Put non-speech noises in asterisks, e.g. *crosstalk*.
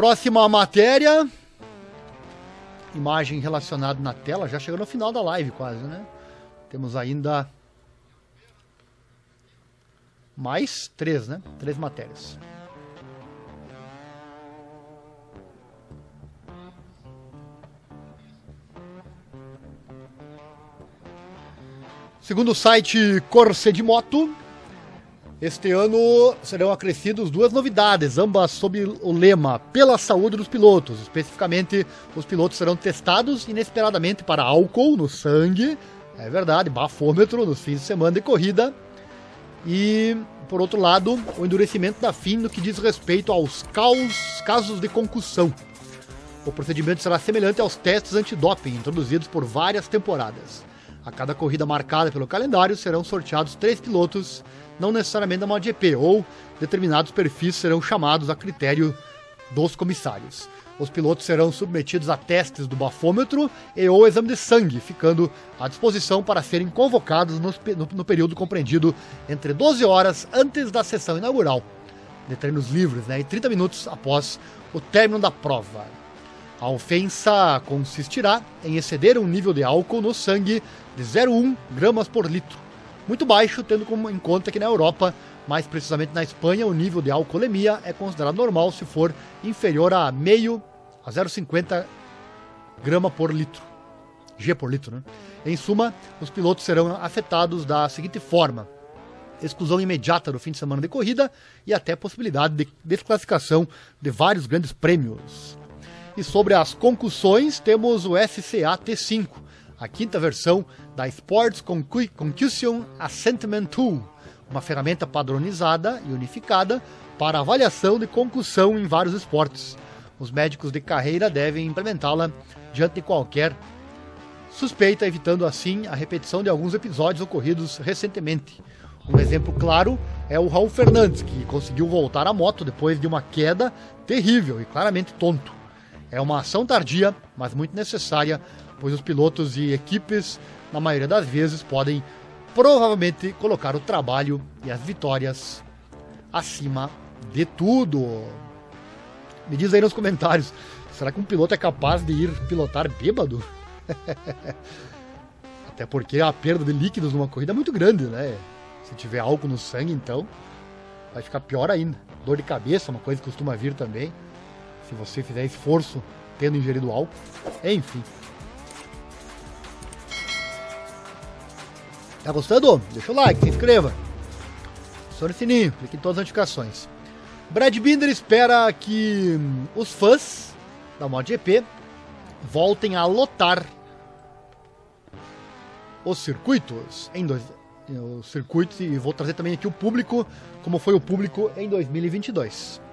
Próxima matéria. Imagem relacionada na tela, já chegou no final da live quase, né? Temos ainda mais três, né? Três matérias. Segundo o site Corse de Moto, este ano serão acrescidas duas novidades, ambas sob o lema Pela Saúde dos Pilotos. Especificamente, os pilotos serão testados inesperadamente para álcool no sangue, é verdade, bafômetro nos fins de semana de corrida. E, por outro lado, o endurecimento da FIM no que diz respeito aos caos, casos de concussão. O procedimento será semelhante aos testes antidoping introduzidos por várias temporadas. A cada corrida marcada pelo calendário serão sorteados três pilotos não necessariamente da MotoGP, ou determinados perfis serão chamados a critério dos comissários. Os pilotos serão submetidos a testes do bafômetro e ou exame de sangue, ficando à disposição para serem convocados no, no, no período compreendido entre 12 horas antes da sessão inaugural de treinos livres né, e 30 minutos após o término da prova. A ofensa consistirá em exceder um nível de álcool no sangue de 0,1 gramas por litro muito baixo, tendo em conta que na Europa, mais precisamente na Espanha, o nível de alcoolemia é considerado normal se for inferior a meio a 0,50 grama por litro. G por litro, né? Em suma, os pilotos serão afetados da seguinte forma: exclusão imediata do fim de semana de corrida e até possibilidade de desclassificação de vários grandes prêmios. E sobre as concussões, temos o SCA T5, a quinta versão da Sports Concussion Assessment Tool, uma ferramenta padronizada e unificada para avaliação de concussão em vários esportes. Os médicos de carreira devem implementá-la diante de qualquer suspeita, evitando assim a repetição de alguns episódios ocorridos recentemente. Um exemplo claro é o Raul Fernandes, que conseguiu voltar à moto depois de uma queda terrível e claramente tonto. É uma ação tardia, mas muito necessária pois os pilotos e equipes, na maioria das vezes, podem provavelmente colocar o trabalho e as vitórias acima de tudo. Me diz aí nos comentários, será que um piloto é capaz de ir pilotar bêbado? *laughs* Até porque a perda de líquidos numa corrida é muito grande, né? Se tiver álcool no sangue, então vai ficar pior ainda. Dor de cabeça, uma coisa que costuma vir também. Se você fizer esforço tendo ingerido álcool. Enfim. Tá gostando? Deixa o like, se inscreva. Acione o sininho, clique em todas as notificações. Brad Binder espera que hum, os fãs da MotoGP voltem a lotar os circuitos em dois, os circuitos e vou trazer também aqui o público, como foi o público em 2022.